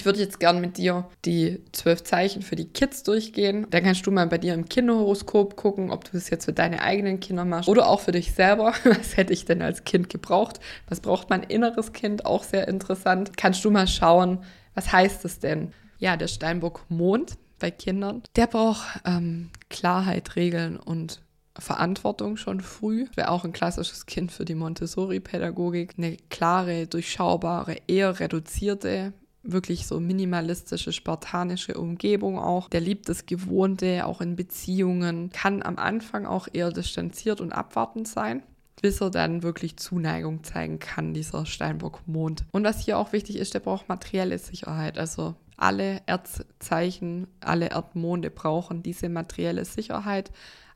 Ich würde jetzt gern mit dir die zwölf Zeichen für die Kids durchgehen. Dann kannst du mal bei dir im Kinderhoroskop gucken, ob du das jetzt für deine eigenen Kinder machst oder auch für dich selber. Was hätte ich denn als Kind gebraucht? Was braucht mein inneres Kind? Auch sehr interessant. Kannst du mal schauen, was heißt es denn? Ja, der Steinbock Mond bei Kindern, der braucht ähm, Klarheit, Regeln und Verantwortung schon früh. Wäre auch ein klassisches Kind für die Montessori-Pädagogik. Eine klare, durchschaubare, eher reduzierte wirklich so minimalistische, spartanische Umgebung auch. Der liebt das Gewohnte, auch in Beziehungen, kann am Anfang auch eher distanziert und abwartend sein bis er dann wirklich Zuneigung zeigen kann, dieser Steinbock-Mond. Und was hier auch wichtig ist, der braucht materielle Sicherheit. Also alle Erdzeichen, alle Erdmonde brauchen diese materielle Sicherheit,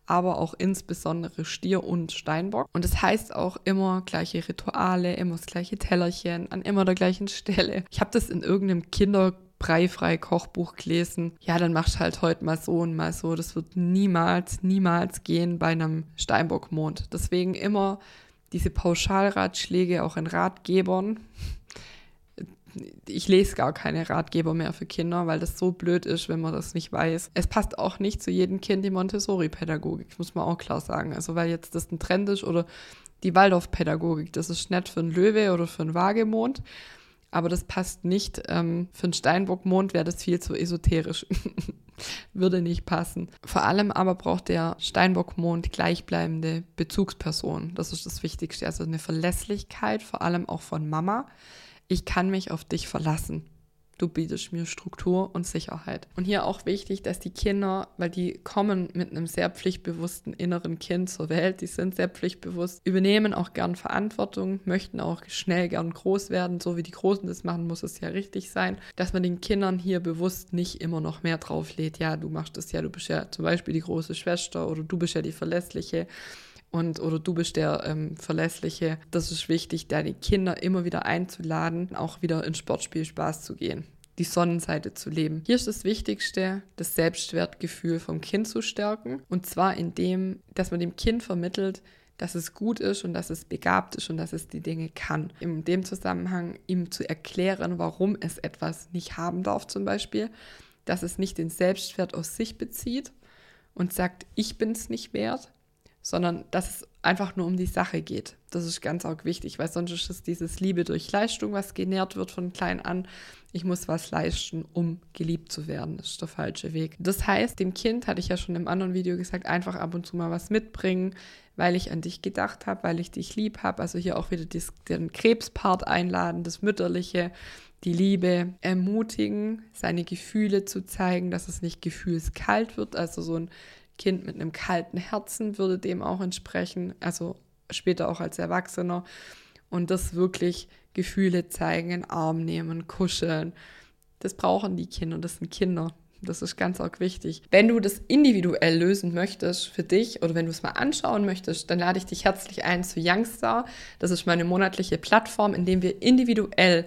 aber auch insbesondere Stier und Steinbock. Und das heißt auch immer gleiche Rituale, immer das gleiche Tellerchen, an immer der gleichen Stelle. Ich habe das in irgendeinem Kinder breifrei Kochbuch gelesen. Ja, dann machst halt heute mal so und mal so. Das wird niemals, niemals gehen bei einem Steinbockmond. Deswegen immer diese Pauschalratschläge auch in Ratgebern ich lese gar keine Ratgeber mehr für Kinder, weil das so blöd ist, wenn man das nicht weiß. Es passt auch nicht zu jedem Kind die Montessori-Pädagogik, muss man auch klar sagen. Also weil jetzt das ein Trend ist oder die Waldorf-Pädagogik, das ist nett für einen Löwe oder für einen Wagemond, aber das passt nicht. Ähm, für einen Steinbockmond wäre das viel zu esoterisch. Würde nicht passen. Vor allem aber braucht der Steinbockmond gleichbleibende Bezugsperson. Das ist das Wichtigste. Also eine Verlässlichkeit, vor allem auch von Mama ich kann mich auf dich verlassen. Du bietest mir Struktur und Sicherheit. Und hier auch wichtig, dass die Kinder, weil die kommen mit einem sehr pflichtbewussten inneren Kind zur Welt, die sind sehr pflichtbewusst, übernehmen auch gern Verantwortung, möchten auch schnell gern groß werden, so wie die Großen das machen, muss es ja richtig sein, dass man den Kindern hier bewusst nicht immer noch mehr drauflädt. Ja, du machst das ja, du bist ja zum Beispiel die große Schwester oder du bist ja die Verlässliche und oder du bist der ähm, Verlässliche. Das ist wichtig, deine Kinder immer wieder einzuladen, auch wieder in Sportspiel Spaß zu gehen die Sonnenseite zu leben. Hier ist das Wichtigste, das Selbstwertgefühl vom Kind zu stärken. Und zwar indem, dass man dem Kind vermittelt, dass es gut ist und dass es begabt ist und dass es die Dinge kann. In dem Zusammenhang ihm zu erklären, warum es etwas nicht haben darf zum Beispiel, dass es nicht den Selbstwert aus sich bezieht und sagt, ich bin es nicht wert, sondern dass es einfach nur um die Sache geht. Das ist ganz auch wichtig, weil sonst ist es dieses Liebe durch Leistung, was genährt wird von klein an. Ich muss was leisten, um geliebt zu werden. Das ist der falsche Weg. Das heißt, dem Kind, hatte ich ja schon im anderen Video gesagt, einfach ab und zu mal was mitbringen, weil ich an dich gedacht habe, weil ich dich lieb habe. Also hier auch wieder den Krebspart einladen, das Mütterliche, die Liebe ermutigen, seine Gefühle zu zeigen, dass es nicht gefühlskalt wird, also so ein Kind mit einem kalten Herzen würde dem auch entsprechen, also später auch als Erwachsener. Und das wirklich Gefühle zeigen, in Arm nehmen, kuscheln. Das brauchen die Kinder, das sind Kinder. Das ist ganz auch wichtig. Wenn du das individuell lösen möchtest für dich oder wenn du es mal anschauen möchtest, dann lade ich dich herzlich ein zu Youngstar. Das ist meine monatliche Plattform, in dem wir individuell